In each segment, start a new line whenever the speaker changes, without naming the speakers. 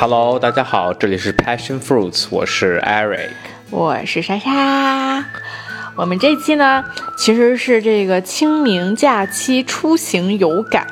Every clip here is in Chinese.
Hello，大家好，这里是 Passion Fruits，我是 Eric，
我是莎莎。我们这期呢，其实是这个清明假期出行有感，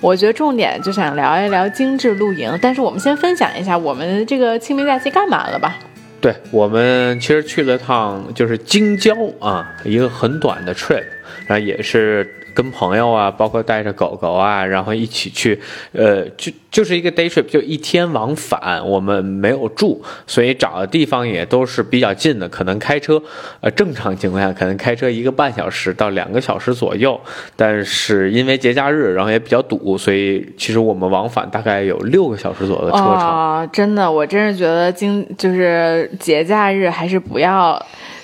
我觉得重点就想聊一聊精致露营。但是我们先分享一下我们这个清明假期干嘛了吧？
对我们其实去了趟就是京郊啊，一个很短的 trip，然后也是。跟朋友啊，包括带着狗狗啊，然后一起去，呃，就就是一个 day trip，就一天往返。我们没有住，所以找的地方也都是比较近的，可能开车，呃，正常情况下可能开车一个半小时到两个小时左右。但是因为节假日，然后也比较堵，所以其实我们往返大概有六个小时左右的车程。
啊，真的，我真是觉得今就是节假日还是不要。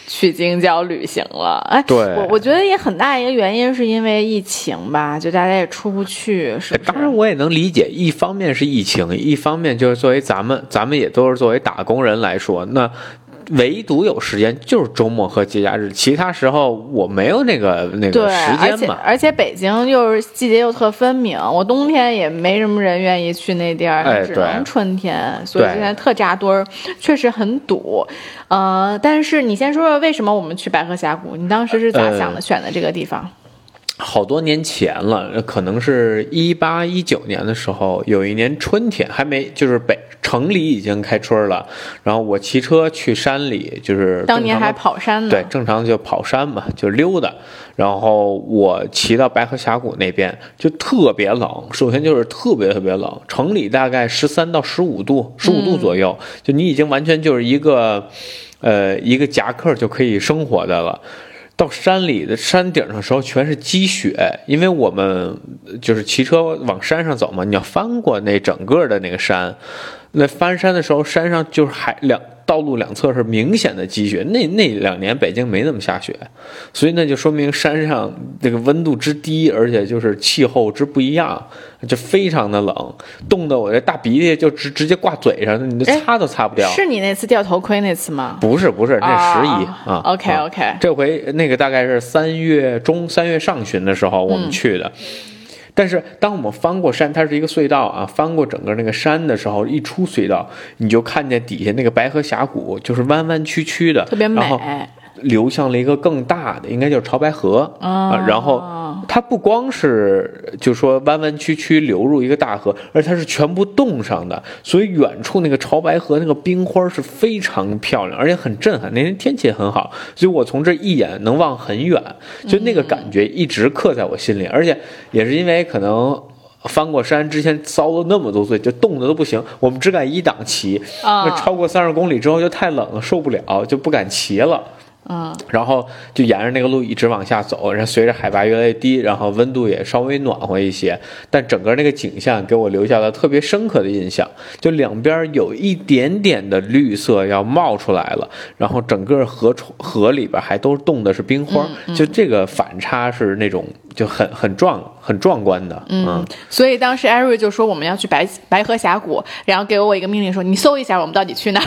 去京郊旅行了，哎，
对，
我我觉得也很大一个原因是因为疫情吧，就大家也出不去，是。
当然我也能理解，一方面是疫情，一方面就是作为咱们，咱们也都是作为打工人来说，那。唯独有时间就是周末和节假日，其他时候我没有那个那个时间
嘛。而且而且北京又是季节又特分明，我冬天也没什么人愿意去那地儿，只能春天，所以现在特扎堆儿，确实很堵。呃，但是你先说说为什么我们去白河峡谷？你当时是咋想的？选的这个地方？
好多年前了，可能是一八一九年的时候，有一年春天还没，就是北城里已经开春了。然后我骑车去山里，就是
当年还跑山呢。
对，正常就跑山嘛，就溜达。然后我骑到白河峡谷那边，就特别冷。首先就是特别特别冷，城里大概十三到十五度，十五度左右，就你已经完全就是一个，呃，一个夹克就可以生活的了。到山里的山顶上的时候，全是积雪，因为我们就是骑车往山上走嘛，你要翻过那整个的那个山，那翻山的时候，山上就是还两。道路两侧是明显的积雪，那那两年北京没怎么下雪，所以那就说明山上这个温度之低，而且就是气候之不一样，就非常的冷，冻得我这大鼻涕就直直接挂嘴上，你擦都擦不掉。
是你那次掉头盔那次吗？
不是不是，那十一啊。
OK OK，
这回那个大概是三月中三月上旬的时候我们去的。但是当我们翻过山，它是一个隧道啊，翻过整个那个山的时候，一出隧道，你就看见底下那个白河峡谷，就是弯弯曲曲的，
特别美。
流向了一个更大的，应该就是潮白河啊。然后它不光是就说弯弯曲曲流入一个大河，而它是全部冻上的，所以远处那个潮白河那个冰花是非常漂亮，而且很震撼。那天天气也很好，所以我从这一眼能望很远，就那个感觉一直刻在我心里。而且也是因为可能翻过山之前遭了那么多罪，就冻得都不行。我们只敢一档骑，那超过三十公里之后就太冷了，受不了，就不敢骑了。
嗯，
然后就沿着那个路一直往下走，然后随着海拔越来越低，然后温度也稍微暖和一些，但整个那个景象给我留下了特别深刻的印象。就两边有一点点的绿色要冒出来了，然后整个河河里边还都冻的是冰花，就这个反差是那种就很很壮很壮观的。
嗯，所以当时艾瑞就说我们要去白白河峡谷，然后给我一个命令说你搜一下我们到底去哪。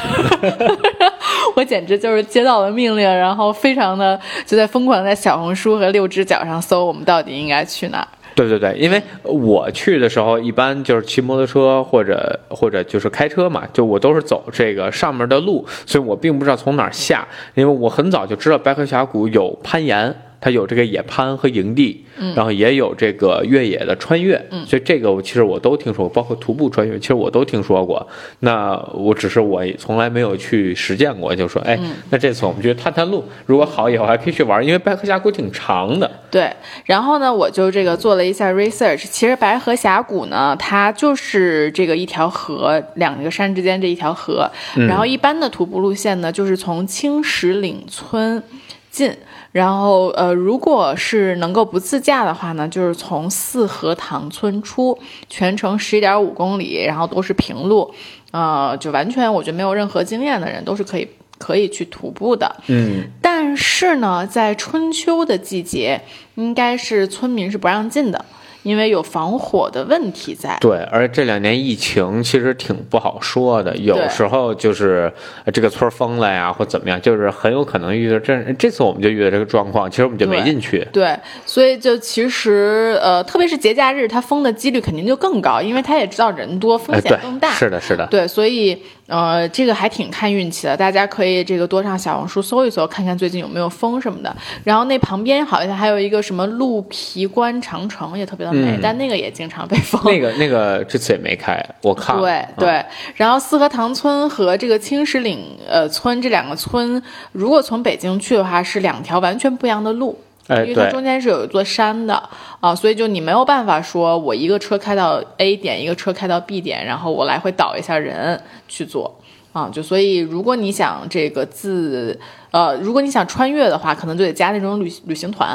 我简直就是接到了命令，然后非常的就在疯狂在小红书和六只脚上搜我们到底应该去哪儿。
对对对，因为我去的时候一般就是骑摩托车或者或者就是开车嘛，就我都是走这个上面的路，所以我并不知道从哪儿下，因为我很早就知道白河峡谷有攀岩。它有这个野攀和营地，嗯然后也有这个越野的穿越，嗯所以这个我其实我都听说过，包括徒步穿越，其实我都听说过。那我只是我从来没有去实践过，就说，哎，那这次我们去探探路，如果好以后还可以去玩，因为白河峡谷挺长的。
对，然后呢，我就这个做了一下 research，其实白河峡谷呢，它就是这个一条河，两个山之间这一条河，然后一般的徒步路线呢，就是从青石岭村进。然后，呃，如果是能够不自驾的话呢，就是从四河塘村出，全程十一点五公里，然后都是平路，呃，就完全我觉得没有任何经验的人都是可以可以去徒步的。
嗯，
但是呢，在春秋的季节，应该是村民是不让进的，因为有防火的问题在。
对，而且这两年疫情其实挺不好说的，有时候就是这个村封了呀，或怎么样，就是很有可能遇到这这次我们就遇到这个状况，其实我们就没进去。
对，所以就其实呃，特别是节假日，它封的几率肯定就更高，因为他也知道人多，风险更大。
是的，是的。
对，所以呃，这个还挺看运气的，大家可以这个多上小红书搜一搜，看看最近有没有风什么的。然后那旁边好像还有一个什么鹿皮关长城，也特别的美，但那个也经常被封。
那个那个这次也没开，我看了。
对对。然后四合塘村和这个青石岭呃村这两个村，如果从北京去的话，是两条完全不一样的路。因为它中间是有一座山的啊，所以就你没有办法说我一个车开到 A 点，一个车开到 B 点，然后我来回倒一下人去做啊。就所以如果你想这个自呃，如果你想穿越的话，可能就得加那种旅旅行团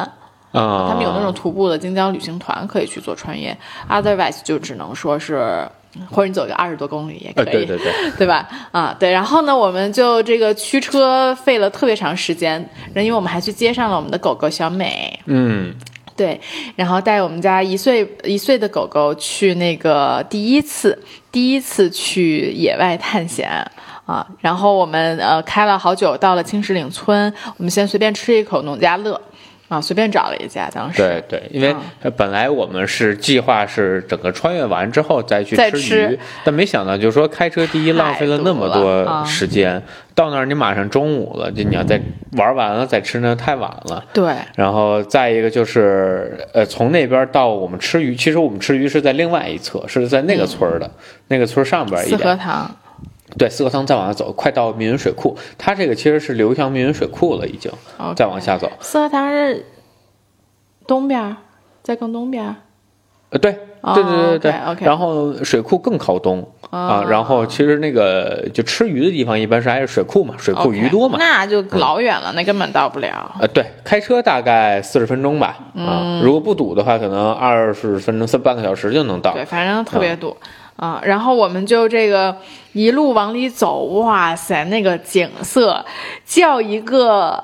啊，
他们有那种徒步的京江旅行团可以去做穿越，otherwise 就只能说是。或者你走个二十多公里也可以，
对对对，
对吧？啊，对。然后呢，我们就这个驱车费了特别长时间，因为我们还去接上了我们的狗狗小美。
嗯，
对。然后带我们家一岁一岁的狗狗去那个第一次第一次去野外探险啊。然后我们呃开了好久，到了青石岭村，我们先随便吃一口农家乐。啊，随便找了一家，当时
对对，因为本来我们是计划是整个穿越完之后再去吃鱼，但没想到就是说开车第一浪费了那么多时间，到那儿你马上中午了，就你要再玩完了再吃那太晚了。
对，
然后再一个就是呃，从那边到我们吃鱼，其实我们吃鱼是在另外一侧，是在那个村儿的那个村上边一点。
四合塘。
对，四合汤再往下走，快到密云水库。它这个其实是流向密云水库了，已经。再往下走，
四合汤是东边，在更东边。
呃，对，对对对对。
OK。
然后水库更靠东啊。然后其实那个就吃鱼的地方，一般是挨着水库嘛，水库鱼多嘛。
那就老远了，那根本到不了。
呃，对，开车大概四十分钟吧。啊，如果不堵的话，可能二十分钟、三半个小时就能到。
对，反正特别堵。啊，然后我们就这个一路往里走，哇塞，那个景色叫一个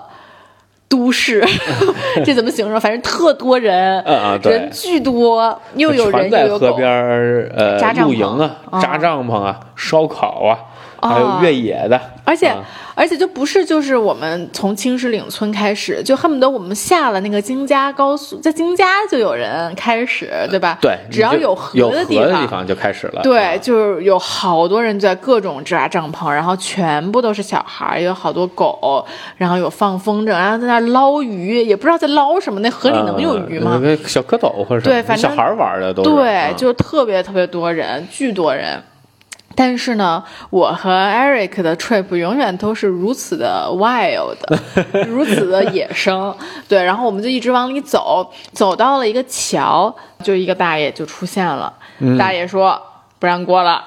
都市，这怎么形容？反正特多人，人巨多，又有人
在河边儿呃露营啊，扎帐篷啊，烧烤啊。还有越野的，
而且而且就不是就是我们从青石岭村开始，就恨不得我们下了那个京嘉高速，在京嘉就有人开始，对吧？
对，
只要
有
河
的
地
方就开始了。
对，就是有好多人在各种扎帐篷，然后全部都是小孩，有好多狗，然后有放风筝，然后在那捞鱼，也不知道在捞什么，那河里能有鱼吗？
小蝌蚪或者
对，反正
小孩玩的都
对，就是特别特别多人，巨多人。但是呢，我和 Eric 的 trip 永远都是如此的 wild，如此的野生。对，然后我们就一直往里走，走到了一个桥，就一个大爷就出现了。大爷说不让过了。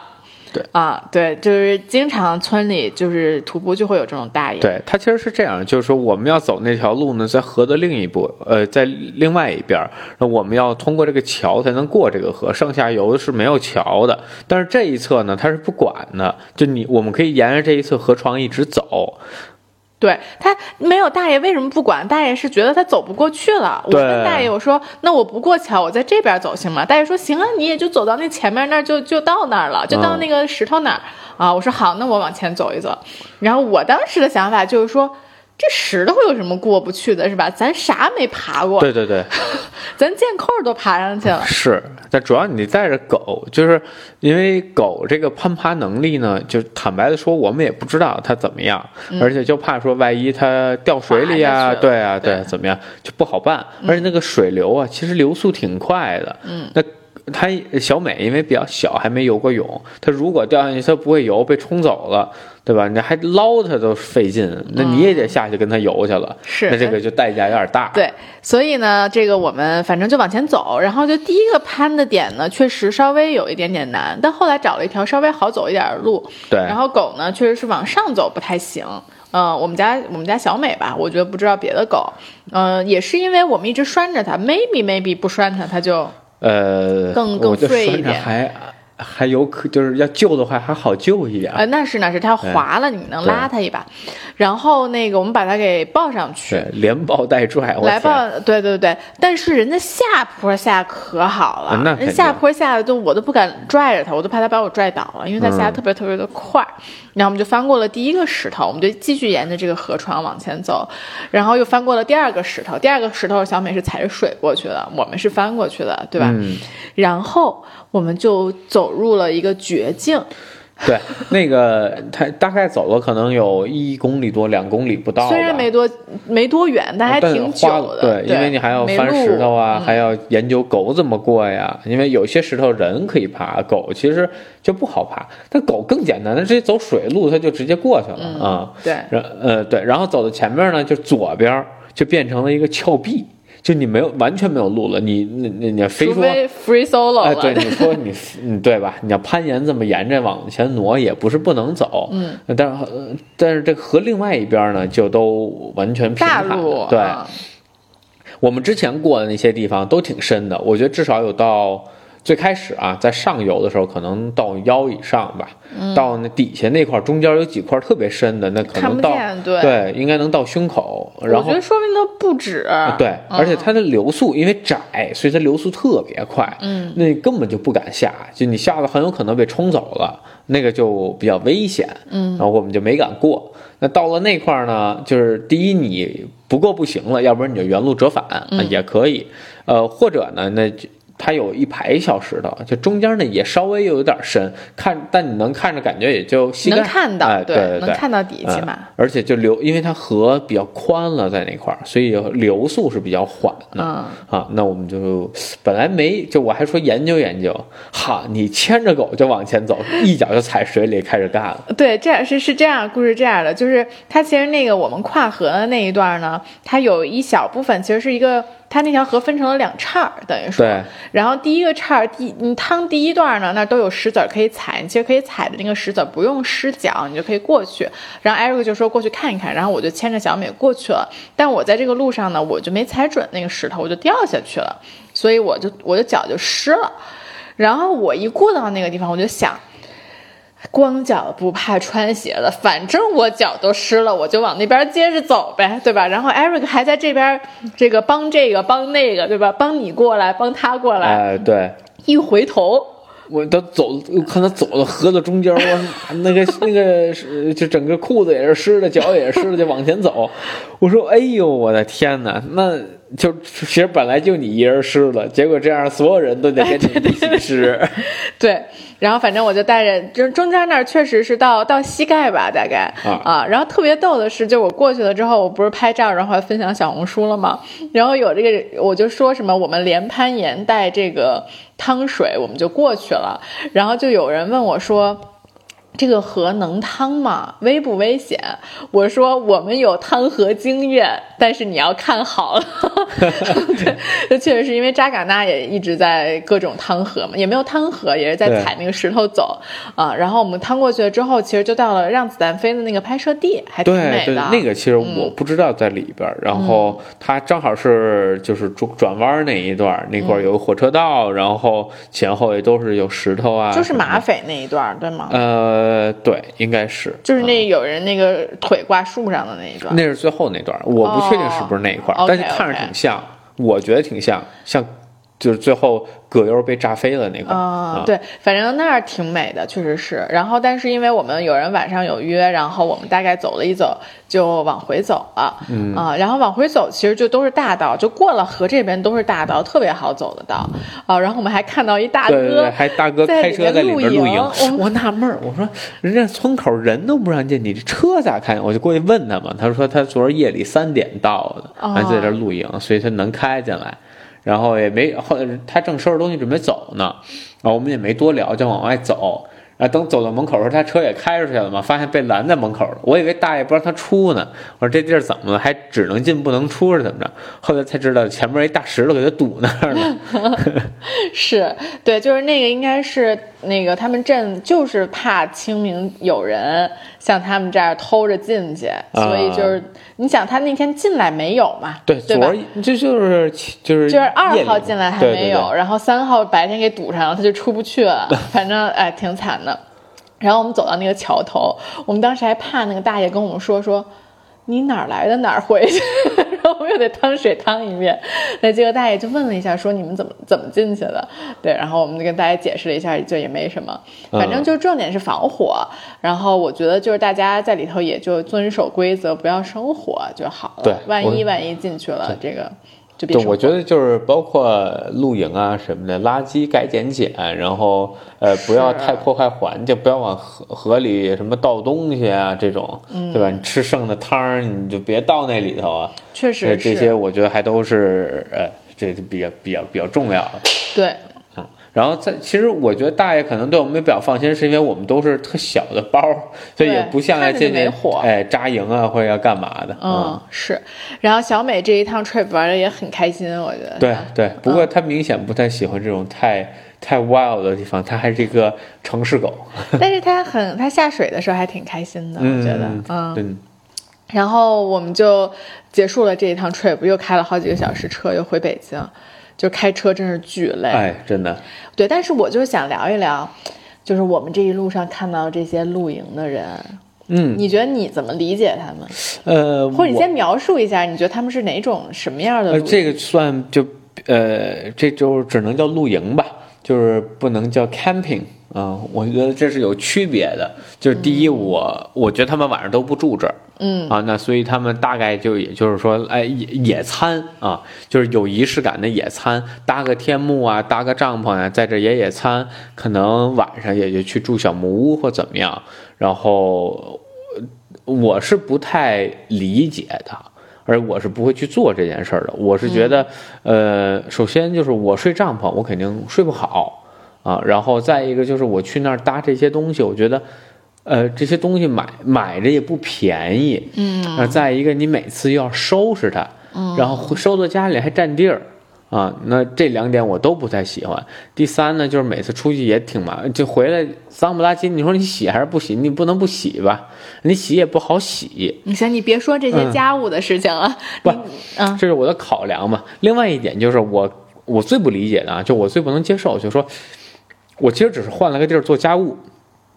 对
啊，对，就是经常村里就是徒步就会有这种大爷。
对他其实是这样，就是说我们要走那条路呢，在河的另一部，呃，在另外一边，那我们要通过这个桥才能过这个河，上下游是没有桥的。但是这一侧呢，他是不管的，就你我们可以沿着这一侧河床一直走。
对他没有大爷为什么不管？大爷是觉得他走不过去了。我跟大爷我说：“那我不过桥，我在这边走行吗？”大爷说：“行啊，你也就走到那前面那儿就就到那儿了，就到那个石头那儿啊。”我说：“好，那我往前走一走。”然后我当时的想法就是说。这石头有什么过不去的，是吧？咱啥没爬过？
对对对，
咱箭扣都爬上去了。
是，但主要你带着狗，就是因为狗这个攀爬能力呢，就坦白的说，我们也不知道它怎么样，而且就怕说万一它掉水里啊，对啊，对，怎么样就不好办。而且那个水流啊，其实流速挺快的。
嗯，
那它小美因为比较小，还没游过泳，它如果掉下去，它不会游，被冲走了。对吧？你还捞它都费劲，那你也得下去跟它游去了。
是，
那这个就代价有点大。
对，所以呢，这个我们反正就往前走，然后就第一个攀的点呢，确实稍微有一点点难，但后来找了一条稍微好走一点的路。
对，
然后狗呢，确实是往上走不太行。嗯，我们家我们家小美吧，我觉得不知道别的狗，嗯，也是因为我们一直拴着它，maybe maybe 不拴它，它就
呃
更更碎一点。
还还有可就是要救的话还好救一点。
呃，那是那是，它要滑了，你能拉它一把。然后那个我们把它给抱上去，
对，连抱带拽，我
来抱，对对对。但是人家下坡下可好了，
那
人下坡下的都我都不敢拽着它，我都怕它把我拽倒了，因为它下的
嗯
特别特别的快。然后我们就翻过了第一个石头，我们就继续沿着这个河床往前走，然后又翻过了第二个石头。第二个石头小美是踩着水过去的，我们是翻过去的，对吧？
嗯，
然后我们就走入了一个绝境，
对，那个他大概走了可能有一公里多、两公里不到吧。
虽然没多没多远，但还挺久
花
的。
对，因为你还要翻石头啊，
嗯
还要研究狗怎么过呀。因为有些石头人可以爬，狗其实就不好爬。但狗更简单，它直接走水路，它就直接过去了
嗯
啊。
对，
然呃对，然后走到前面呢，就左边就变成了一个峭壁，就你没有完全没有路了。你你你你非说。
free solo
哎，对，你说你，嗯，对吧？你要攀岩这么沿着往前挪，也不是不能走，
嗯，
但是、呃但是这个河另外一边呢，就都完全平坦对，
啊
我们之前过的那些地方都挺深的，我觉得至少有到最开始啊，在上游的时候可能到腰以上吧，到那底下那块中间有几块特别深的，那可能到，
对。
对，应该能到胸口，然后
我觉得说明它不止。
对，
嗯
而且它的流速因为窄，所以它流速特别快，
嗯，
那你根本就不敢下，就你下了很有可能被冲走了，那个就比较危险，
嗯
然后我们就没敢过。那到了那块儿呢，就是第一你不过不行了，要不然你就原路折返、也可以，呃，或者呢，那就它有一排小石头，就中间呢也稍微又有点深，看但你能看着感觉也就膝盖
能看到，
哎、对对
能看到底，起码。
嗯而且就流，因为它河比较宽了，在那块儿，所以流速是比较缓的。
嗯，
啊，那我们就本来没，就我还说研究研究，哈，你牵着狗就往前走，一脚就踩水里开始干了。
对，这样是是这样，故事这样的，就是它其实那个我们跨河的那一段呢，它有一小部分其实是一个，它那条河分成了两岔儿，等于说，然后第一个岔儿第你趟第一段呢，那都有石子可以踩，你其实可以踩的那个石子不用湿脚，你就可以过去。然后艾瑞克就说过去看一看，然后我就牵着小美过去了。但我在这个路上呢，我就没踩准那个石头，我就掉下去了，所以我就我的脚就湿了。然后我一过到那个地方，我就想。光脚不怕穿鞋的，反正我脚都湿了，我就往那边接着走呗，对吧？然后 Eric 还在这边，这个帮这个帮那个，对吧？帮你过来，帮他过来。
哎，对，
一回头，
我都走，我看他走到河的中间，我 那个那个是就整个裤子也是湿的，脚也是湿的，就往前走。我说，哎呦，我的天哪，那就其实本来就你一人湿了，结果这样所有人都得跟你一起湿。
对，然后反正我就带着，就中间那儿确实是到到膝盖吧，大概
啊
然后特别逗的是，就我过去了之后，我不是拍照，然后还分享小红书了吗？然后有这个，我就说什么我们连攀岩带这个汤水，我们就过去了。然后就有人问我说。这个河能趟吗？危不危险？我说我们有趟河经验，但是你要看好了。对，这确实是因为扎尕那也一直在各种趟河嘛，也没有趟河，也是在踩那个石头走啊。然后我们趟过去了之后，其实就到了让子弹飞的那个拍摄地，还挺
对对
美的。，
那个其实我不知道在里边儿，然后它正好是就是转转弯那一段儿，那块儿有火车道，然后前后也都是有石头啊，
就是马匪那一段，对吗？
呃，对，应该是，
就是那有人那个腿挂树上的那一段。
那是最后那段，我不确定是不是那一块，
哦
但是看着挺像，我觉得挺像，像就是最后葛优被炸飞了那块儿
啊、
啊，
对，反正那儿挺美的，确实是。然后，但是因为我们有人晚上有约，然后我们大概走了一走，就往回走了。嗯啊、然后往回走，其实就都是大道，就过了河这边都是大道，特别好走的道啊。然后我们还看到一大哥，
对对对，还大哥开车在里边
露
营，
我
我纳闷儿，我说人家村口人都不让进，你这车咋开？我就过去问他嘛，他说他昨儿夜里三点到的，
哦
还在这儿露营，所以他能开进来。然后也没后来他正收拾东西准备走呢，然后我们也没多聊，就往外走。然等走到门口的时候，他车也开出去了嘛，发现被拦在门口了。我以为大爷不让他出呢，我说这地儿怎么了？还只能进不能出是怎么着？后来才知道前面一大石头给他堵那儿了。
是对，就是那个应该是那个他们镇就是怕清明有人向他们这样偷着进去，所以就是你想他那天进来没有嘛？
对，
对吧？
这就是就是
就是二号进来还没有，
对对对
然后三号白天给堵上了，他就出不去了，反正哎挺惨的。然后我们走到那个桥头，我们当时还怕那个大爷跟我们说说。你哪儿来的哪儿回去，然后我们又得趟水趟一遍。那结果大爷就问了一下，说你们怎么怎么进去的？对，然后我们就跟大家解释了一下，就也没什么，反正就重点是防火。然后我觉得就是大家在里头也就遵守规则，不要生火就好了。
对，
万一万一进去了，这个。
对，我觉得就是包括露营啊什么的，垃圾该捡捡，然后呃不要太破坏环境，不要往河河里什么倒东西啊这种，对吧？你吃剩的汤儿你就别倒那里头啊。
确实，
这些我觉得还都是呃，这比较比较比较重要的。
对。
然后在其实我觉得大爷可能对我们比较放心，是因为我们都是特小的包，所以也不像来进去哎扎营啊或者要干嘛的。
嗯，是。然后小美这一趟 trip 玩的也很开心，我觉得。
对对，不过她明显不太喜欢这种太太 wild 的地方，她还是一个城市狗。
但是她很，她下水的时候还挺开心的，我觉得。
嗯。
然后我们就结束了这一趟 trip，又开了好几个小时车，又回北京。就开车真是巨累，
哎，真的。
对，但是我就想聊一聊，就是我们这一路上看到这些露营的人，
嗯，
你觉得你怎么理解他们？
呃，
或者你先描述一下，你觉得他们是哪种什么样的？
这个算就呃，这就只能叫露营吧，就是不能叫 camping 啊。我觉得这是有区别的。就是第一，我我觉得他们晚上都不住这儿。
嗯
啊，那所以他们大概就也就是说，哎，野野餐啊，就是有仪式感的野餐，搭个天幕啊，搭个帐篷啊，在这野野餐，可能晚上也就去住小木屋或怎么样。然后我是不太理解的，而我是不会去做这件事儿的。我是觉得，呃，首先就是我睡帐篷，我肯定睡不好啊。然后再一个就是我去那儿搭这些东西，我觉得。呃，这些东西买买着也不便宜，
嗯，
啊，再一个你每次又要收拾它，
嗯，
然后收到家里还占地儿，啊，那这两点我都不太喜欢。第三呢，就是每次出去也挺麻烦，就回来脏不拉几，你说你洗还是不洗？你不能不洗吧？你洗也不好洗。
你行，你别说这些家务的事情了，
不，
嗯，
这是我的考量嘛。另外一点就是我我最不理解的啊，就我最不能接受，就是说我其实只是换了个地儿做家务。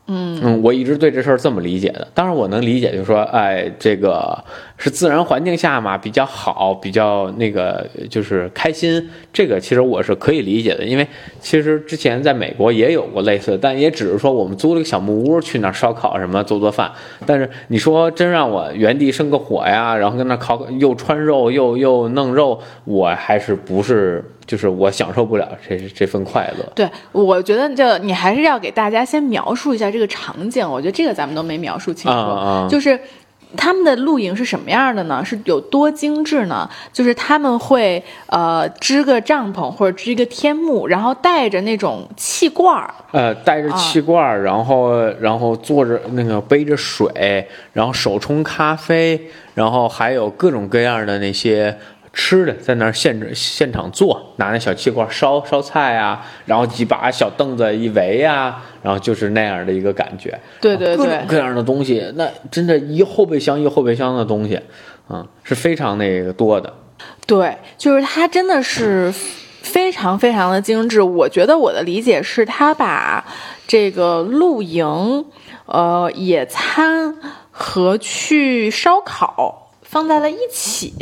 嗯
嗯，我一直对这事儿这么理解的。当然，我能理解，就是说，哎，这个是自然环境下嘛，比较好，比较那个，就是开心。这个其实我是可以理解的，因为其实之前在美国也有过类似的，但也只是说我们租了个小木屋去那儿烧烤什么做做饭。但是你说真让我原地生个火呀，然后跟那烤，又穿肉又又弄肉，我还是不是。就是我享受不了这这份快乐。
对，我觉得就你还是要给大家先描述一下这个场景。我觉得这个咱们都没描述清楚。就是他们的露营是什么样的呢？是有多精致呢？就是他们会呃支个帐篷或者支一个天幕，然后带着那种气罐儿。
呃，带着气罐儿，然后然后坐着那个背着水，然后手冲咖啡，然后还有各种各样的那些。吃的在那儿现现场做，拿那小气罐烧烧菜啊，然后几把小凳子一围啊，然后就是那样的一个感觉。
对对对，
各种各样的东西，那真的一后备箱一后备箱的东西，嗯，是非常那个多的。
对，就是它真的是非常非常的精致。我觉得我的理解是，他把这个露营、呃野餐和去烧烤放在了一起。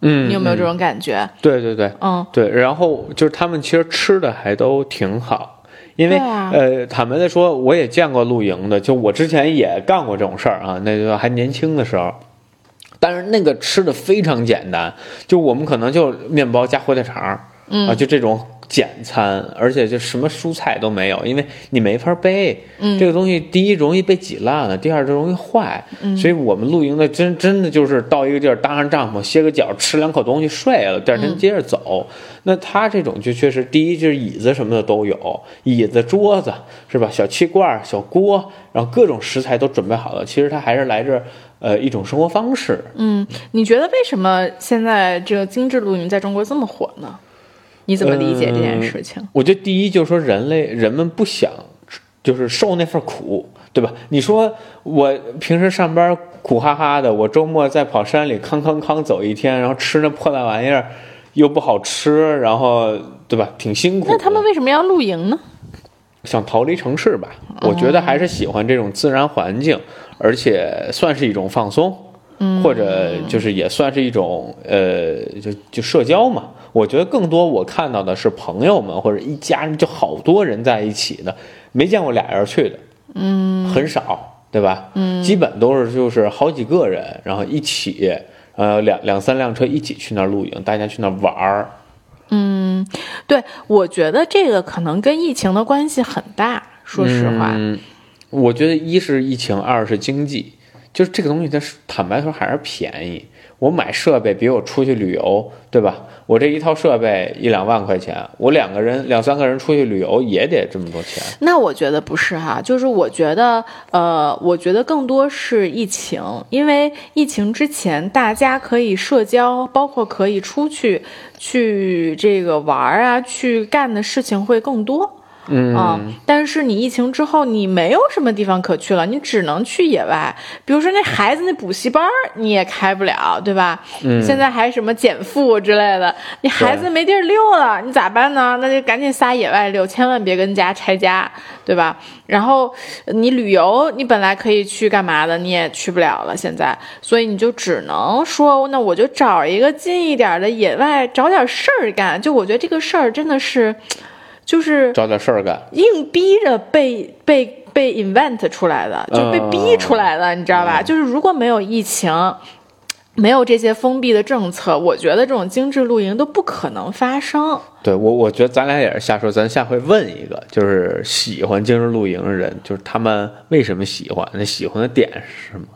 嗯，
你有没有这种感觉？
对对对，
嗯，
对。然后就是他们其实吃的还都挺好，因为呃，坦白的说，我也见过露营的，就我之前也干过这种事儿啊，那就还年轻的时候。但是那个吃的非常简单，就我们可能就面包加火腿肠，
嗯
啊，就这种。简餐，而且就什么蔬菜都没有，因为你没法背。
嗯，
这个东西第一容易被挤烂了，第二就容易坏。
嗯，
所以我们露营的真真的就是到一个地儿搭上帐篷，歇个脚，吃两口东西睡了，第二天接着走。那他这种就确实，第一就是椅子什么的都有，椅子、桌子是吧？小气罐、小锅，然后各种食材都准备好了。其实他还是来这呃一种生活方式。
嗯，你觉得为什么现在这个精致露营在中国这么火呢？你怎么理解这件事情？
我觉得第一就是说，人类人们不想就是受那份苦，对吧？你说我平时上班苦哈哈的，我周末再跑山里康康康走一天，然后吃那破烂玩意儿又不好吃，然后对吧？挺辛苦。
那他们为什么要露营呢？
想逃离城市吧？我觉得还是喜欢这种自然环境，而且算是一种放松，
嗯
或者就是也算是一种呃，就就社交嘛。我觉得更多我看到的是朋友们或者一家人，就好多人在一起的，没见过俩人去的，嗯，很少，对吧？嗯，基本都是就是好几个人，然后一起，呃，两两三辆车一起去那儿露营，大家去那儿玩儿。
嗯对，我觉得这个可能跟疫情的关系很大。说实话，
嗯，我觉得一是疫情，二是经济，就是这个东西它是坦白说还是便宜。我买设备比我出去旅游，对吧？我这一套设备一两万块钱，我两个人两三个人出去旅游也得这么多钱。
那我觉得不是哈，就是我觉得，呃，我觉得更多是疫情，因为疫情之前大家可以社交，包括可以出去去这个玩啊，去干的事情会更多。
嗯
啊，但是你疫情之后，你没有什么地方可去了，你只能去野外。比如说那孩子那补习班儿，你也开不了，对吧？
嗯
现在还什么减负之类的，你孩子没地儿溜了，你咋办呢？那就赶紧撒野外溜，千万别跟家拆家，对吧？然后你旅游，你本来可以去干嘛的，你也去不了了，现在，所以你就只能说，那我就找一个近一点的野外，找点事儿干。就我觉得这个事儿真的是，就是
找点事儿干。
硬逼着被被被 invent 出来的，就被逼出来的，你知道吧？就是如果没有疫情，没有这些封闭的政策，我觉得这种精致露营都不可能发生。
对我，我觉得咱俩也是瞎说，咱下回问一个，就是喜欢精致露营的人，就是他们为什么喜欢？那喜欢的点是什么？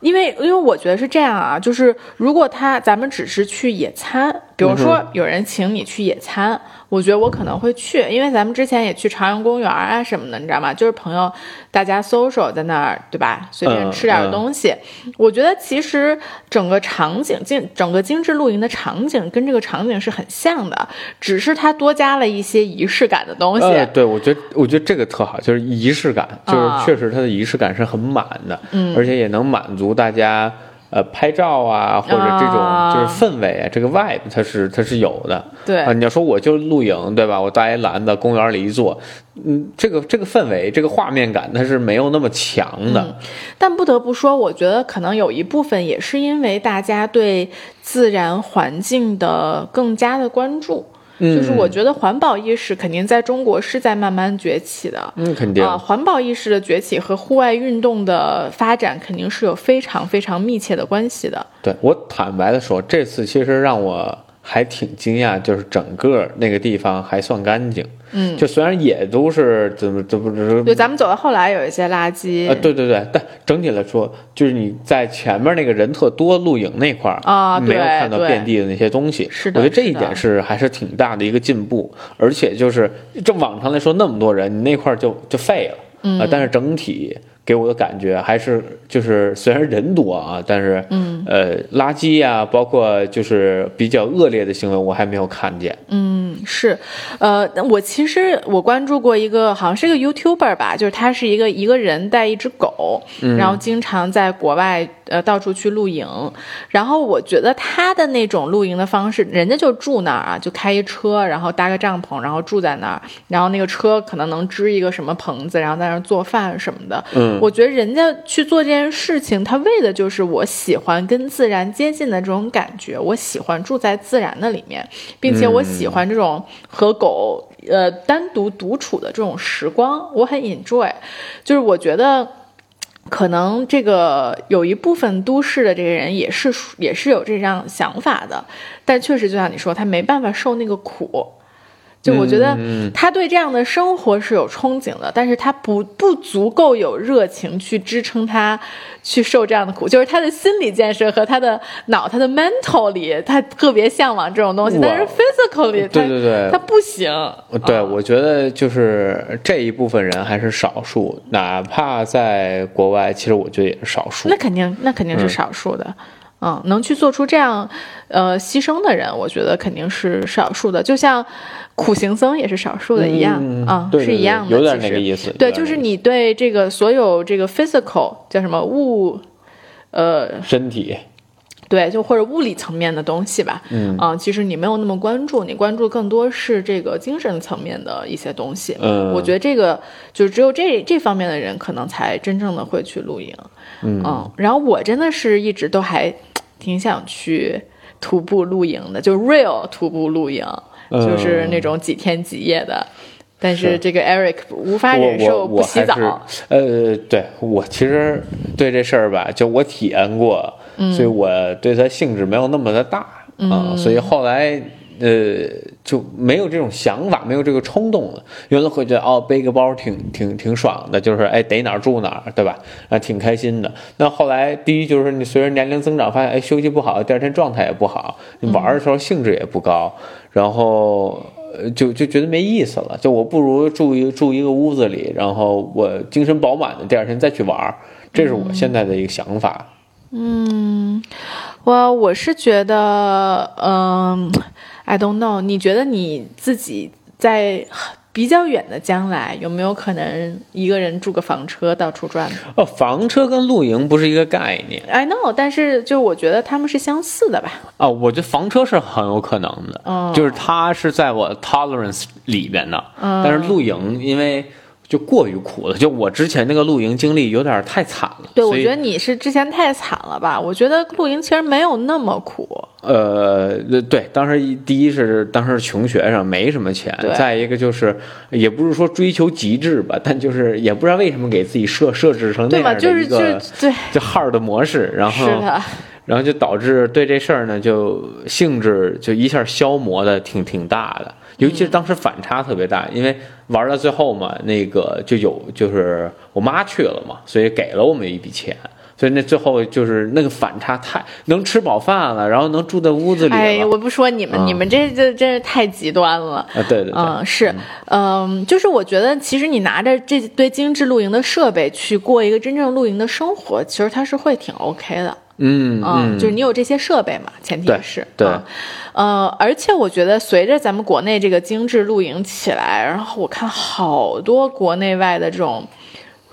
因为，因为我觉得是这样啊，就是如果他咱们只是去野餐，比如说有人请你去野餐，我觉得我可能会去，因为咱们之前也去朝阳公园啊什么的，你知道吗？就是朋友大家 social 在那儿，对吧？随便吃点东西。我觉得其实整个场景精整个精致露营的场景跟这个场景是很像的，只是它多加了一些仪式感的东西。
呃，对，我觉得我觉得这个特好，就是仪式感，就是
啊
确实它的仪式感是很满的，
嗯
而且也能满足大家呃拍照啊或者这种
啊
就是氛围啊，这个 vibe 它是它是有的。
对
啊，你要说我就露营对吧？我搭一篮子，公园里一坐，嗯，这个这个氛围，这个画面感它是没有那么强的。
嗯但不得不说，我觉得可能有一部分也是因为大家对自然环境的更加的关注。
嗯
就是我觉得环保意识肯定在中国是在慢慢崛起的，
嗯，肯定。
啊，环保意识的崛起和户外运动的发展肯定是有非常非常密切的关系的。
对我坦白的说，这次其实让我还挺惊讶，就是整个那个地方还算干净。
嗯，
就虽然也都是怎么怎么怎么
对，咱们走到后来有一些垃圾
啊，对对对，但整体来说，就是你在前面那个人特多露营那块儿
啊
没有看到遍地的那些东西。
是的
我觉得这一点是还是挺大的一个进步，而且就是这往常来说那么多人，你那块儿就就废了。
嗯
啊，但是整体给我的感觉还是就是虽然人多啊，但是
嗯。
呃垃圾呀、包括就是比较恶劣的行为，我还没有看见。
嗯，是，呃，我其实我关注过一个，好像是一个 YouTuber 吧，就是他是一个一个人带一只狗，然后经常在国外呃到处去露营，然后我觉得他的那种露营的方式，人家就住那儿啊，就开一车，然后搭个帐篷，然后住在那儿，然后那个车可能能支一个什么棚子，然后在那儿做饭什么的。
嗯
我觉得人家去做这件事情，他为的就是我喜欢跟自然接近的这种感觉，我喜欢住在自然的里面，并且我喜欢这种和狗呃单独独处的这种时光，我很 enjoy。就是我觉得。可能这个有一部分都市的这个人也是也是有这样想法的，但确实就像你说，他没办法受那个苦。就我觉得他对这样的生活是有憧憬的，但是他不不足够有热情去支撑他去受这样的苦，就是他的心理建设和他的脑、他的 mental 里，他特别向往这种东西，但是 physically
对对对
他不行。
对，
啊
我觉得就是这一部分人还是少数，哪怕在国外，其实我觉得也是少数
那。肯定那肯定是少数的。嗯，能去做出这样，呃，牺牲的人，我觉得肯定是少数的，就像苦行僧也是少数的一样，啊，是一样
的，有点那个意思。
对，就是你对这个所有这个 physical 叫什么物，呃，
身体，
对，就或者物理层面的东西吧，
嗯，
啊，其实你没有那么关注，你关注更多是这个精神层面的一些东西。
嗯，
我觉得这个就只有这这方面的人可能才真正的会去露营。
嗯，
然后我真的是一直都还。挺想去徒步露营的，就 real 徒步露营，就是那种几天几夜的。但是这个 Eric 无法忍受不洗澡。
呃，对我其实对这事儿吧，就我体验过，所以我对它兴致没有那么的大啊，所以后来。呃，就没有这种想法，没有这个冲动了。原来会觉得哦，背个包挺挺挺爽的，就是哎，逮哪儿住哪儿，对吧？啊，挺开心的。那后来，第一就是你随着年龄增长，发现哎，休息不好，第二天状态也不好，你玩的时候兴致也不高，然后就就觉得没意思了。就我不如住一住一个屋子里，然后我精神饱满的，第二天再去玩。这是我现在的一个想法。
嗯，我我是觉得，嗯。I don't know，你觉得你自己在比较远的将来有没有可能一个人住个房车到处转？
哦，房车跟露营不是一个概念。
I know，但是就我觉得他们是相似的吧。
哦，我觉得房车是很有可能的，就是它是在我 tolerance 里边的，但是露营因为。就过于苦了，就我之前那个露营经历有点太惨了。
对，我觉得你是之前太惨了吧？我觉得露营其实没有那么苦。
呃，对，当时第一是当时穷学生，没什么钱；再一个就是也不是说追求极致吧，但就是也不知道为什么给自己设设置成那样的一个
对
就 hard 模式，然后然后就导致对这事儿呢就性质就一下消磨的挺挺大的。尤其是当时反差特别大，因为玩到最后嘛，那个就有就是我妈去了嘛，所以给了我们一笔钱，所以那最后就是那个反差太能吃饱饭了，然后能住在屋子里。
哎，我不说你们，你们这这真是太极端了
啊！对对，
嗯，是，嗯，就是我觉得其实你拿着这堆精致露营的设备去过一个真正露营的生活，其实它是会挺 OK 的。
嗯
嗯，就是你有这些设备嘛，前提是
对。
呃，而且我觉得随着咱们国内这个精致露营起来，然后我看好多国内外的这种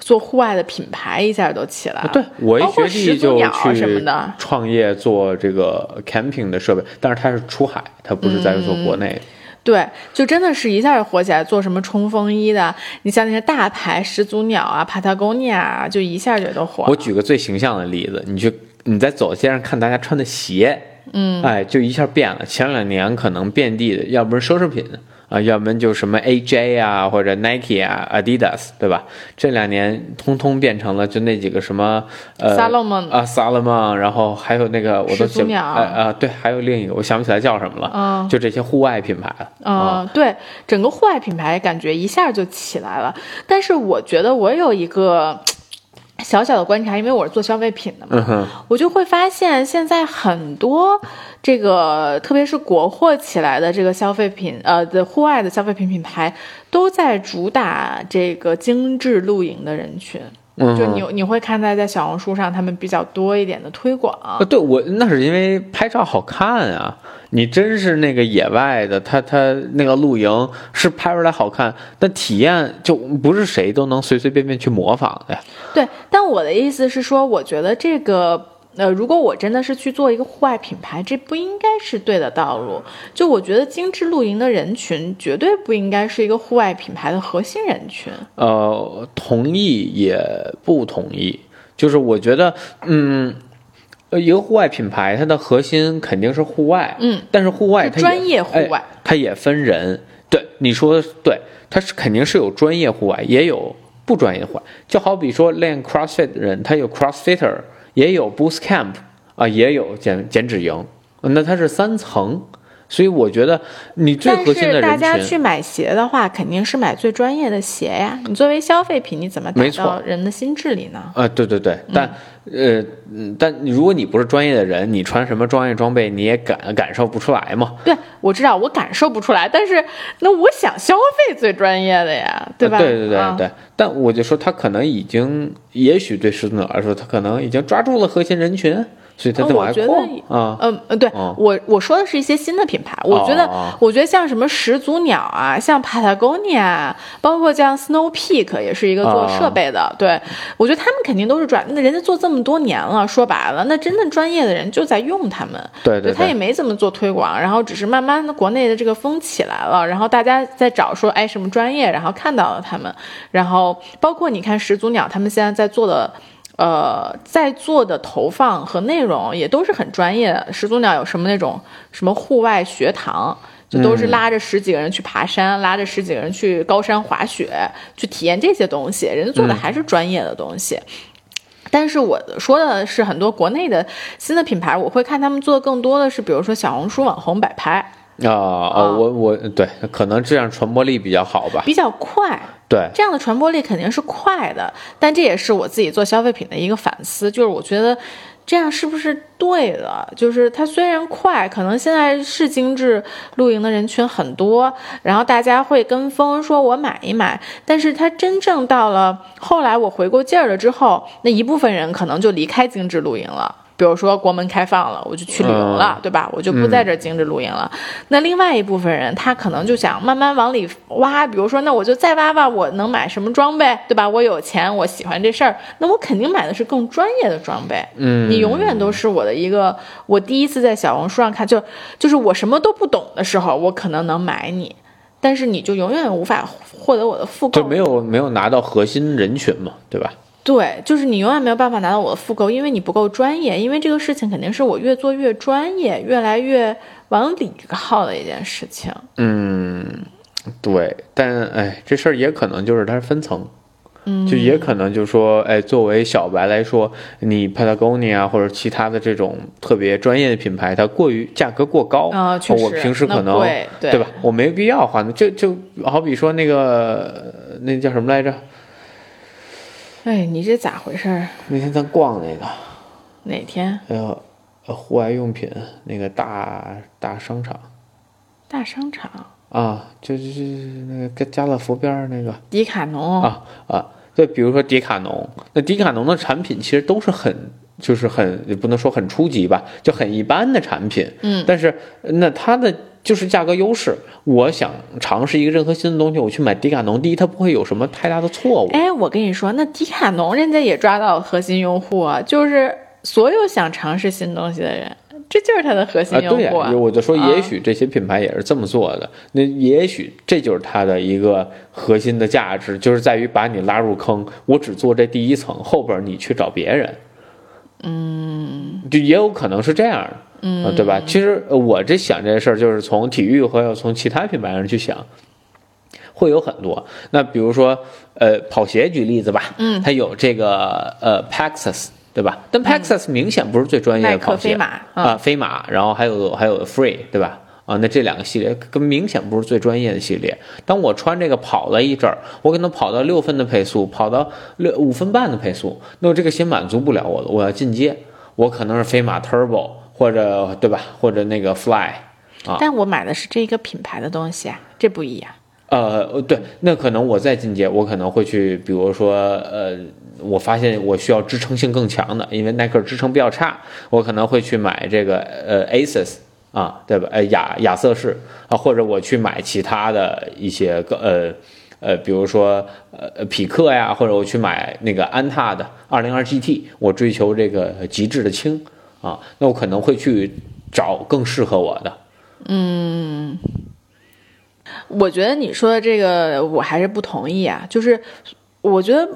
做户外的品牌一下都起来了。
对我一学弟就
去
创业做这个 camping 的设备，但是他是出海，他不是在做国内。
对，就真的是一下就火起来，做什么冲锋衣的，你像那些大牌始祖鸟啊、Patagonia 啊，就一下就都火。
我举个最形象的例子，你去你在走街上看大家穿的鞋。
嗯，
哎，就一下变了。前两年可能遍地的，要不是奢侈品啊，要不然就什么 AJ 啊，或者 Nike 啊，Adidas，对吧？这两年通通变成了就那几个什么呃
，Salomon
啊，Salomon，然后还有那个我都
记
啊啊，对，还有另一个我想不起来叫什么了。嗯，就这些户外品牌了。
嗯，对，整个户外品牌感觉一下就起来了。但是我觉得我有一个。小小的观察，因为我是做消费品的
嘛，
我就会发现现在很多这个，特别是国货起来的这个消费品，呃的户外的消费品品牌，都在主打这个精致露营的人群。就你你会看在在小红书上，他们比较多一点的推广。
对我那是因为拍照好看啊。你真是那个野外的，他他那个露营是拍出来好看，但体验就不是谁都能随随便便去模仿的呀。
对，但我的意思是说，我觉得这个呃，如果我真的是去做一个户外品牌，这不应该是对的道路。就我觉得精致露营的人群绝对不应该是一个户外品牌的核心人群。
呃，同意也不同意，就是我觉得，嗯。呃，一个户外品牌，它的核心肯定是户外，
嗯，
但是户外它
专业户外，
它也分人。对，你说的对，它是肯定是有专业户外，也有不专业户外。就好比说练 CrossFit 的人，他有 CrossFitter，也有 Boost Camp 啊，也有减减脂营，那它是三层。所以我觉得，你最核心的
人群，大家去买鞋的话，肯定是买最专业的鞋呀。你作为消费品，你怎么打到人的心智里呢？
啊，对对对，但呃，但如果你不是专业的人，你穿什么专业装备，你也感感受不出来嘛？
对，我知道，我感受不出来。但是，那我想消费最专业的呀，对吧？
对对对对。但我就说，他可能已经，也许对狮子鸟来说，他可能已经抓住了核心人群。
我觉得
扩啊。
嗯呃，对、
哦
我我说的是一些新的品牌，我觉得、我觉得像什么始祖鸟啊，像 Patagonia，包括像 Snow Peak 也是一个做
哦
设备的，对。我觉得他们肯定都是专，那人家做这么多年了，说白了，那真正专业的人就在用他们，
对对
他也没怎么做推广，然后只是慢慢的国内的这个风起来了，然后大家在找说，哎，什么专业，然后看到了他们，然后包括你看始祖鸟，他们现在在做的。呃，在做的投放和内容也都是很专业的。始祖鸟有什么那种什么户外学堂，就都是拉着十几个人去爬山，拉着十几个人去高山滑雪，去体验这些东西。人家做的还是专业的东西。但是我说的是很多国内的新的品牌，我会看他们做的更多的是，比如说小红书网红摆拍，
啊啊，我我对，可能这样传播力比较好吧。
比较快。
对，
这样的传播力肯定是快的，但这也是我自己做消费品的一个反思，就是我觉得这样是不是对的？就是它虽然快，可能现在是精致露营的人群很多，然后大家会跟风说我买一买，但是它真正到了后来我回过劲儿了之后，那一部分人可能就离开精致露营了。比如说国门开放了，我就去旅游了，
嗯
对吧？我就不在这儿精致露营了。那另外一部分人，他可能就想慢慢往里挖，比如说，那我就再挖挖，我能买什么装备，对吧？我有钱，我喜欢这事儿，那我肯定买的是更专业的装备。
嗯，
你永远都是我的一个，我第一次在小红书上看，就就是我什么都不懂的时候，我可能能买你，但是你就永远无法获得我的复购，
就没有没有拿到核心人群嘛，对吧？
对，就是你永远没有办法拿到我的复购，因为你不够专业。因为这个事情肯定是我越做越专业，越来越往里靠的一件事情。
嗯，对，但哎，这事儿也可能就是它是分层。嗯，就也可能就是说，哎，作为小白来说，你 Patagonia 或者其他的这种特别专业的品牌，它过于价格过高
啊确实
我平时可能
那贵对
吧？我没必要花，就就好比说那个那叫什么来着？
哎，你这咋回事儿？
那天咱逛那个，
哪天？
呃户外用品那个大大商场
大商场，
啊，就是那个家乐福边儿那个
迪卡侬。
啊啊，对，比如说迪卡侬，那迪卡侬的产品其实都是很。就是很也不能说很初级吧，就很一般的产品。
嗯，
但是那它的就是价格优势。我想尝试一个任何新的东西，我去买迪卡侬，第一它不会有什么太大的错误。
哎，我跟你说，那迪卡侬人家也抓到核心用户啊，就是所有想尝试新东西的人，这就是它的核心
啊，
用
对呀、
户、
我就说，
啊
也许这些品牌也是这么做的。那也许这就是它的一个核心的价值，就是在于把你拉入坑。我只做这第一层，后边你去找别人。嗯，就也有可能是这样的，嗯、对吧？其实呃我这想这事儿，就是从体育和从其他品牌上去想。会有很多，那比如说，呃，跑鞋举例子吧，
嗯
它有这个呃 Paxos，对吧？但 Paxos 明显不是最专业的跑鞋，啊，飞马，然后还有还有 Free，对吧？啊，那这两个系列跟明显不是最专业的系列。当我穿这个跑了一阵儿，我可能跑到六分的配速，跑到六五分半的配速，那我这个鞋满足不了我了，我要进阶，我可能是飞马 Turbo 或者对吧，或者那个 Fly。啊
但我买的是这一个品牌的东西啊，这不一样。
呃，对，那可能我再进阶，我可能会去，比如说，呃，我发现我需要支撑性更强的，因为耐克支撑比较差，我可能会去买这个呃 ASUS 啊，对吧？呃亚亚瑟士啊，或者我去买其他的一些个呃呃，比如说呃匹克呀，或者我去买那个安踏的二零二 GT，我追求这个极致的轻啊，那我可能会去找更适合我的。
嗯我觉得你说的这个我还是不同意啊，就是我觉得，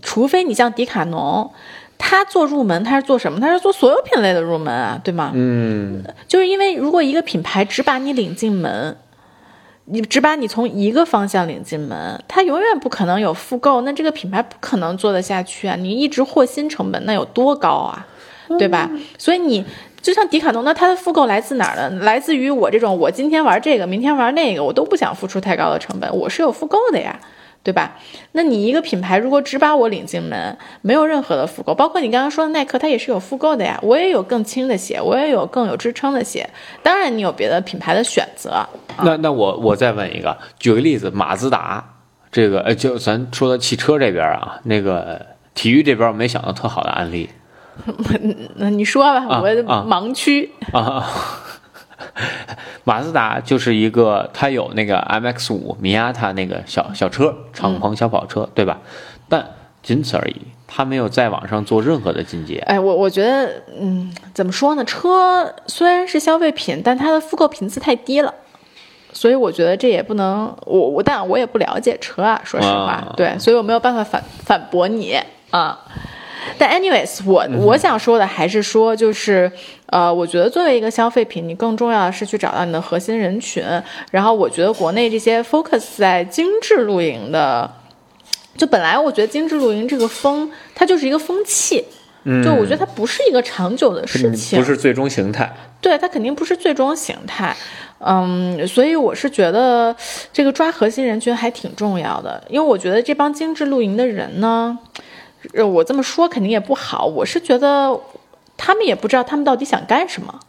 除非你像迪卡侬，他做入门，他是做什么？他是做所有品类的入门啊，对吗？
嗯，
就是因为如果一个品牌只把你领进门，你只把你从一个方向领进门，它永远不可能有复购，那这个品牌不可能做得下去啊！你一直获新成本，那有多高啊，对吧？所以你就像迪卡侬，那它的复购来自哪儿呢？来自于我这种，我今天玩这个，明天玩那个，我都不想付出太高的成本，我是有复购的呀。对吧？那你一个品牌如果只把我领进门，没有任何的复购，包括你刚刚说的耐克，它也是有复购的呀。我也有更轻的鞋，我也有更有支撑的鞋。当然，你有别的品牌的选择。
那那我我再问一个，举个例子，马自达这个，呃，就咱说到汽车这边啊，那个体育这边我没想到特好的案例，
那你说吧，
啊
我
啊
盲区。
啊，马自达就是一个，它有那个 MX 五米亚塔那个小小车，敞篷小跑车，对吧？但仅此而已，它没有再往上做任何的进阶。
哎，我我觉得，嗯，怎么说呢？车虽然是消费品，但它的复购频次太低了，所以我觉得这也不能，我我但我也不了解车啊，说实话，
啊
对，所以我没有办法反反驳你啊。但 anyways，我我想说的还是说，就是呃，我觉得作为一个消费品，你更重要的是去找到你的核心人群。然后我觉得国内这些 focus 在精致露营的，就本来我觉得精致露营这个风，它就是一个风气。就我觉得它不是一个长久的事情，
嗯不是最终形态。
对，它肯定不是最终形态。嗯，所以我是觉得这个抓核心人群还挺重要的，因为我觉得这帮精致露营的人呢，呃，我这么说肯定也不好，我是觉得他们也不知道他们到底想干什么。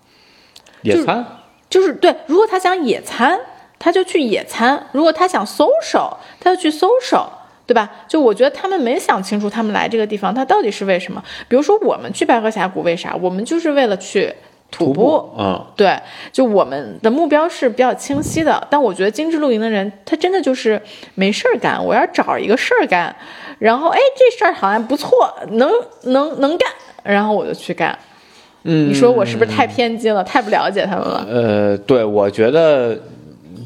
野餐，
就是对，如果他想野餐，他就去野餐；如果他想 social，他就去 social，对吧？就我觉得他们没想清楚，他们来这个地方，他到底是为什么？比如说我们去白河峡谷，为啥？我们就是为了去徒步。
步，嗯，
对，就我们的目标是比较清晰的，但我觉得精致露营的人，他真的就是没事儿干，我要找一个事儿干，然后哎，这事儿好像不错，能能能干，然后我就去干。
嗯，
你说我是不是太偏激了，太不了解他们了？
呃，对，我觉得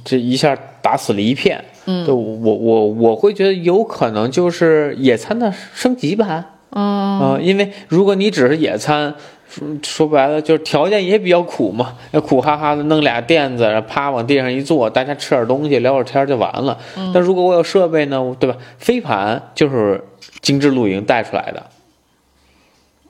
这一下打死了一片。嗯，就我我我会觉得有可能就是野餐的升级版。
嗯
啊、因为如果你只是野餐，说说白了就是条件也比较苦嘛，要苦哈哈的弄俩垫子，然后啪往地上一坐，大家吃点东西，聊会天就完了。但如果我有设备呢，对吧？飞盘就是精致露营带出来的。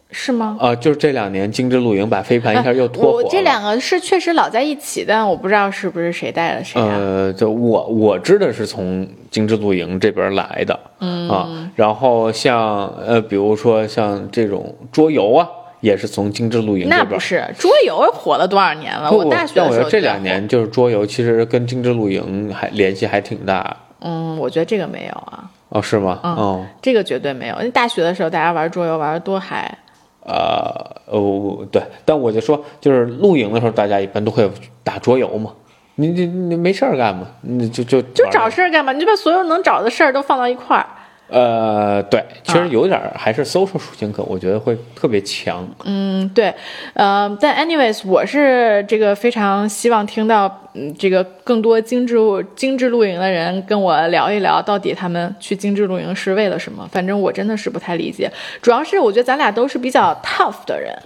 是吗？
啊、就是这两年精致露营把飞盘一下又拖火了。
我这两个是确实老在一起，但我不知道是不是谁带的谁啊？
呃，就我我知道是从精致露营这边来的，嗯啊，然后像呃，比如说像这种桌游啊，也是从精致露营。
那不是桌游火了多少年了？
不
我大学的时候
但我觉得这，两年就是桌游，其实跟精致露营还联系还挺大。
嗯，我觉得这个没有啊，
哦，是吗？哦，
这个绝对没有。那大学的时候大家玩桌游玩的多嗨，
呃，哦，对，但我就说，就是露营的时候，大家一般都会打桌游嘛。你你你没事儿干嘛？你就就
就找事儿干嘛？你就把所有能找的事儿都放到一块儿。
呃，对，其
啊
实有点还是 social 属性可，我觉得会特别强。
嗯，对，呃，但 anyways，我是这个非常希望听到，嗯，这个更多精致精致露营的人跟我聊一聊，到底他们去精致露营是为了什么？反正我真的是不太理解，主要是我觉得咱俩都是比较 tough 的人，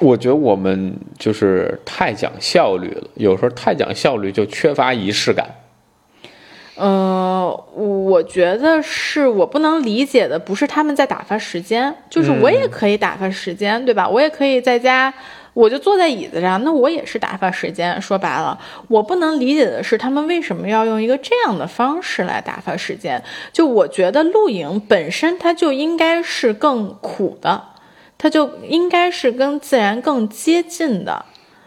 我觉得我们就是太讲效率了，有时候太讲效率就缺乏仪式感。
呃，我觉得是我不能理解的，不是他们在打发时间，就是我也可以打发时间，对吧？我也可以在家，我就坐在椅子上，那我也是打发时间。说白了，我不能理解的是他们为什么要用一个这样的方式来打发时间。就我觉得露营本身它就应该是更苦的，它就应该是跟自然更接近的。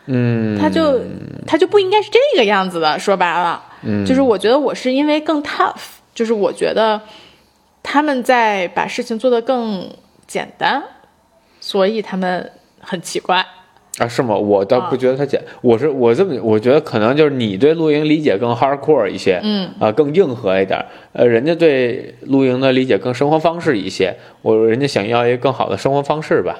嗯，
它就它就不应该是这个样子的。说白了，嗯，就是我觉得我是因为更 tough，就是我觉得他们在把事情做得更简单，所以他们很奇怪。
啊，是吗？我倒不觉得他简，我是我这么，我觉得可能就是你对露营理解更 hardcore 一些，
嗯
啊，更硬核一点。呃，人家对露营的理解更生活方式一些，我人家想要一个更好的生活方式吧。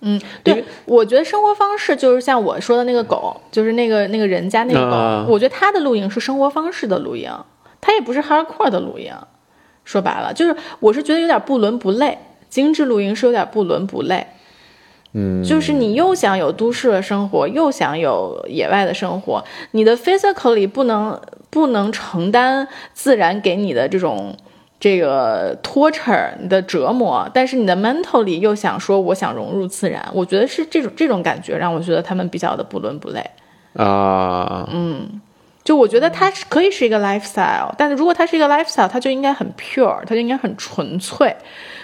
嗯，对，我觉得生活方式就是像我说的那个狗，就是那个那个人家那个狗，
啊
我觉得他的露营是生活方式的露营，他也不是 hardcore 的露营。说白了，就是我是觉得有点不伦不类，精致露营是有点不伦不类。
嗯，
就是你又想有都市的生活，又想有野外的生活，你的 physically 不能不能承担自然给你的这种这个 torture 你的折磨，但是你的 mentally 又想说我想融入自然，我觉得是这种这种感觉让我觉得他们比较的不伦不类。
啊，嗯
就我觉得它是可以是一个 lifestyle，但是如果它是一个 lifestyle，它就应该很 pure，它就应该很纯粹，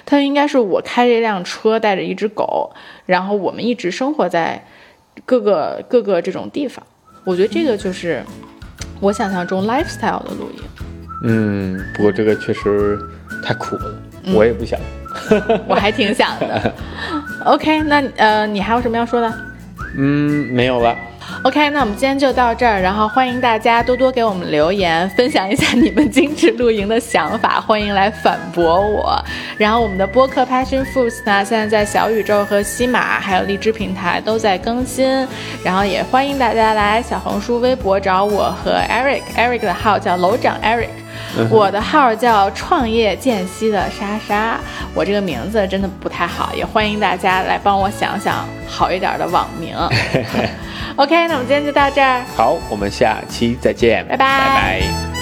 它就应该是我开着一辆车，带着一只狗，然后我们一直生活在各个各个这种地方。我觉得这个就是我想象中 lifestyle 的露营。
嗯，不过这个确实太苦了，我也不想。
我还挺想的。OK，那呃，你还有什么要说的？
嗯，没有了。
OK，那我们今天就到这儿，然后欢迎大家多多给我们留言，分享一下你们精致露营的想法，欢迎来反驳我。然后我们的播客 Passion Fruits 呢，现在在小宇宙和喜马还有荔枝平台都在更新，然后也欢迎大家来小红书、微博找我和 Eric，Eric 的号叫楼长 Eric。我的号叫创业间隙的莎莎，我这个名字真的不太好，也欢迎大家来帮我想想好一点的网名。OK，那我们今天就到这儿。
好，我们下期再见，
拜拜
拜拜。